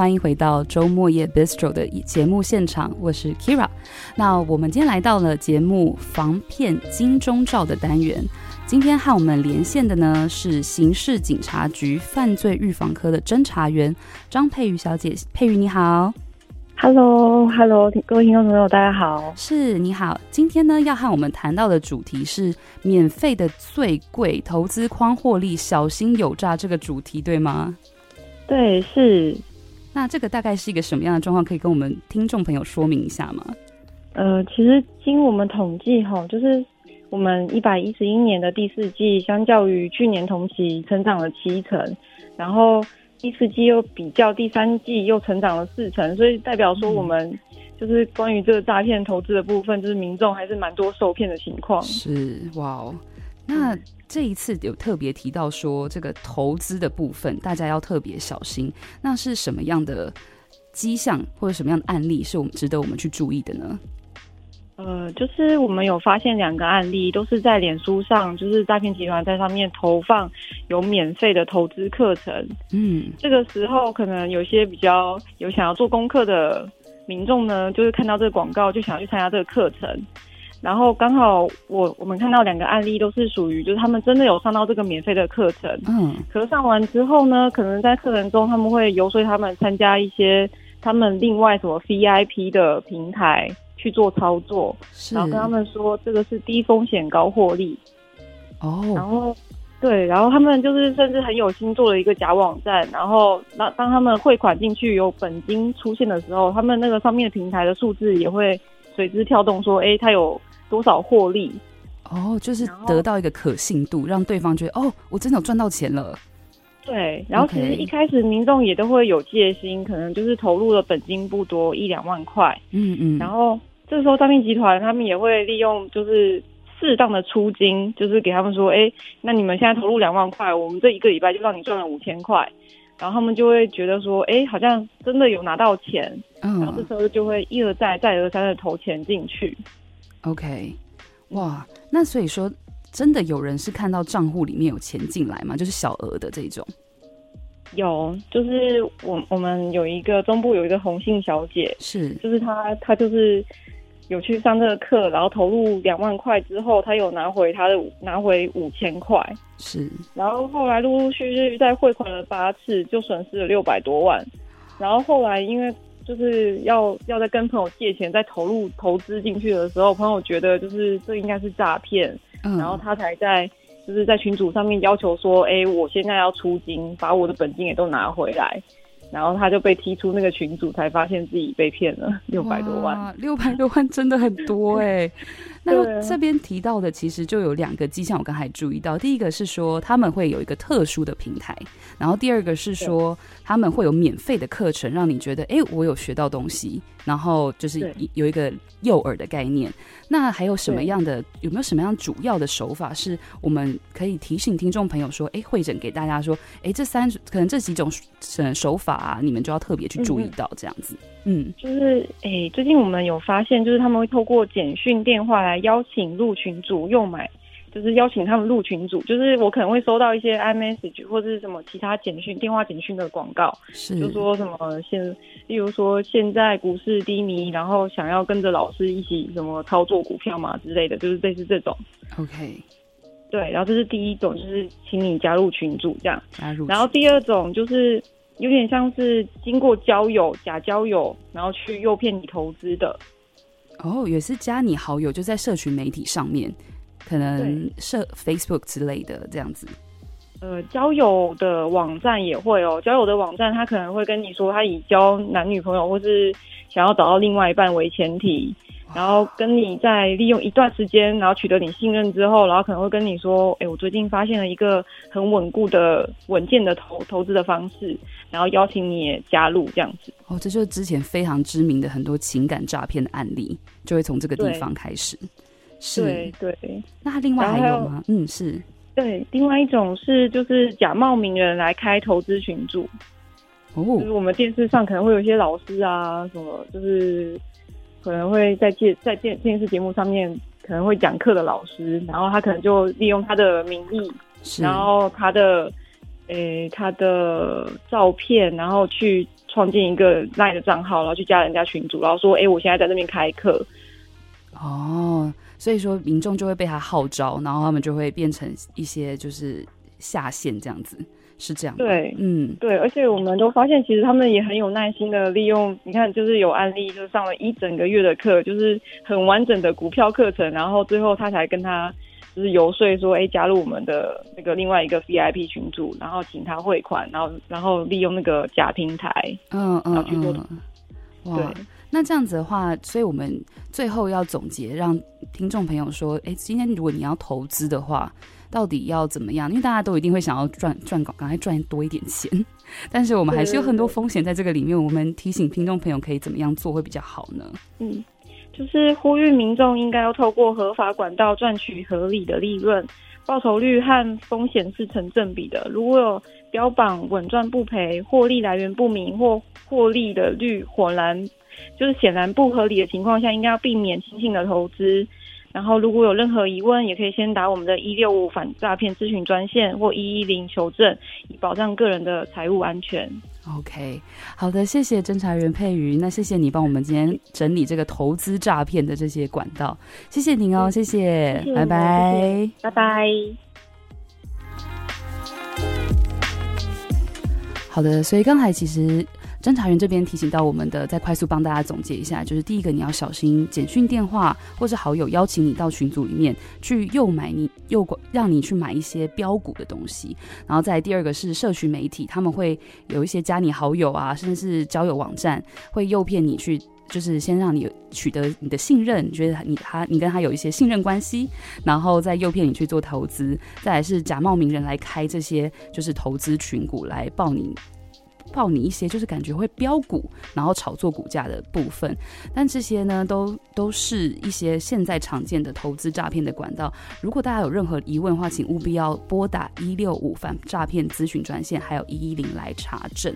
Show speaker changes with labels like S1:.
S1: 欢迎回到周末夜 Bistro 的节目现场，我是 Kira。那我们今天来到了节目防骗金钟罩的单元。今天和我们连线的呢是刑事警察局犯罪预防科的侦查员张佩瑜小姐。佩瑜你好
S2: ，Hello，Hello，各位听众朋友大家好，
S1: 是你好。今天呢要和我们谈到的主题是免费的最贵，投资框获利，小心有诈这个主题对吗？
S2: 对，是。
S1: 那这个大概是一个什么样的状况？可以跟我们听众朋友说明一下吗？
S2: 呃，其实经我们统计哈，就是。我们一百一十一年的第四季，相较于去年同期成长了七成，然后第四季又比较第三季又成长了四成，所以代表说我们就是关于这个诈骗投资的部分，就是民众还是蛮多受骗的情况。
S1: 是哇哦，那这一次有特别提到说这个投资的部分，大家要特别小心。那是什么样的迹象或者什么样的案例是我们值得我们去注意的呢？
S2: 呃，就是我们有发现两个案例，都是在脸书上，就是诈骗集团在上面投放有免费的投资课程。嗯，这个时候可能有些比较有想要做功课的民众呢，就是看到这个广告就想要去参加这个课程。然后刚好我我们看到两个案例都是属于，就是他们真的有上到这个免费的课程。嗯，可是上完之后呢，可能在课程中他们会游说他们参加一些他们另外什么 VIP 的平台。去做操作，然后跟他们说这个是低风险高获利哦，然后对，然后他们就是甚至很有心做了一个假网站，然后当当他们汇款进去有本金出现的时候，他们那个上面的平台的数字也会随之跳动，说哎，他有多少获利
S1: 哦，就是得到一个可信度，让对方觉得哦，我真的有赚到钱了。
S2: 对，然后其实一开始民众也都会有戒心，可能就是投入的本金不多，一两万块，嗯嗯，然后。这时候诈骗集团他们也会利用就是适当的出金，就是给他们说，哎，那你们现在投入两万块，我们这一个礼拜就让你赚了五千块，然后他们就会觉得说，哎，好像真的有拿到钱，嗯，然后这时候就会一而再再而三的投钱进去。
S1: OK，哇，那所以说真的有人是看到账户里面有钱进来吗？就是小额的这种？
S2: 有，就是我我们有一个中部有一个红杏小姐，
S1: 是，
S2: 就是她她就是。有去上这个课，然后投入两万块之后，她有拿回她的拿回五千块，
S1: 是。
S2: 然后后来陆陆续续再汇款了八次，就损失了六百多万。然后后来因为就是要要在跟朋友借钱再投入投资进去的时候，朋友觉得就是这应该是诈骗，嗯，然后他才在就是在群组上面要求说，哎，我现在要出金，把我的本金也都拿回来。然后他就被踢出那个群组，才发现自己被骗了六百多万。
S1: 六百多万真的很多哎、欸。那这边提到的其实就有两个迹象，我刚才注意到。第一个是说他们会有一个特殊的平台，然后第二个是说他们会有免费的课程，让你觉得哎，我有学到东西，然后就是有一个诱饵的概念。那还有什么样的？有没有什么样主要的手法是我们可以提醒听众朋友说，哎，会诊给大家说，哎，这三可能这几种手法啊，你们就要特别去注意到这样子。嗯，
S2: 嗯就是哎，最近我们有发现，就是他们会透过简讯电话来邀请入群组诱买。就是邀请他们入群组，就是我可能会收到一些 iMessage 或者是什么其他简讯、电话简讯的广告，是就说什么现，例如说现在股市低迷，然后想要跟着老师一起什么操作股票嘛之类的，就是类似这种。
S1: OK，
S2: 对，然后这是第一种，就是请你加入群组这样。加入。然后第二种就是有点像是经过交友、假交友，然后去诱骗你投资的。
S1: 哦，也是加你好友，就在社群媒体上面。可能社 Facebook 之类的这样子，
S2: 呃，交友的网站也会哦。交友的网站，他可能会跟你说，他以交男女朋友或是想要找到另外一半为前提，然后跟你在利用一段时间，然后取得你信任之后，然后可能会跟你说，哎，我最近发现了一个很稳固的、稳健的投投资的方式，然后邀请你也加入这样子。
S1: 哦，这就是之前非常知名的很多情感诈骗的案例，就会从这个地方开始。是
S2: 对对，
S1: 那另外还有吗？嗯，是
S2: 对，另外一种是就是假冒名人来开投资群组，哦，就是我们电视上可能会有一些老师啊，什么就是可能会在电在电电视节目上面可能会讲课的老师，然后他可能就利用他的名义，然后他的诶他的照片，然后去创建一个 LINE 的账号，然后去加人家群组，然后说：“哎，我现在在那边开课。”
S1: 哦，所以说民众就会被他号召，然后他们就会变成一些就是下线这样子，是这样。
S2: 对，嗯，对，而且我们都发现，其实他们也很有耐心的利用。你看，就是有案例，就上了一整个月的课，就是很完整的股票课程，然后最后他才跟他。就是游说说，哎，加入我们的那个另外一个 VIP 群组，然后请他汇款，然后然后利用那个假平台，
S1: 嗯嗯去做。哇，对，那这样子的话，所以我们最后要总结，让听众朋友说，哎，今天如果你要投资的话，到底要怎么样？因为大家都一定会想要赚赚赶快赚多一点钱，但是我们还是有很多风险在这个里面。我们提醒听众朋友可以怎么样做会比较好呢？
S2: 嗯。就是呼吁民众应该要透过合法管道赚取合理的利润，报酬率和风险是成正比的。如果有标榜稳赚不赔、获利来源不明或获利的率火然就是显然不合理的情况下，应该要避免新兴的投资。然后，如果有任何疑问，也可以先打我们的一六五反诈骗咨询专线或一一零求证，以保障个人的财务安全。
S1: OK，好的，谢谢侦查员佩瑜，那谢谢你帮我们今天整理这个投资诈骗的这些管道，谢谢您哦，谢谢，谢谢拜拜，
S2: 拜拜。
S1: 好的，所以刚才其实。侦查员这边提醒到我们的，再快速帮大家总结一下，就是第一个，你要小心简讯电话或是好友邀请你到群组里面去诱买你诱让你去买一些标股的东西，然后再第二个是社群媒体，他们会有一些加你好友啊，甚至是交友网站会诱骗你去，就是先让你取得你的信任，觉得你他你跟他有一些信任关系，然后再诱骗你去做投资，再来是假冒名人来开这些就是投资群股来报你。报你一些就是感觉会飙股，然后炒作股价的部分，但这些呢，都都是一些现在常见的投资诈骗的管道。如果大家有任何疑问的话，请务必要拨打一六五反诈骗咨询专线，还有一一零来查证。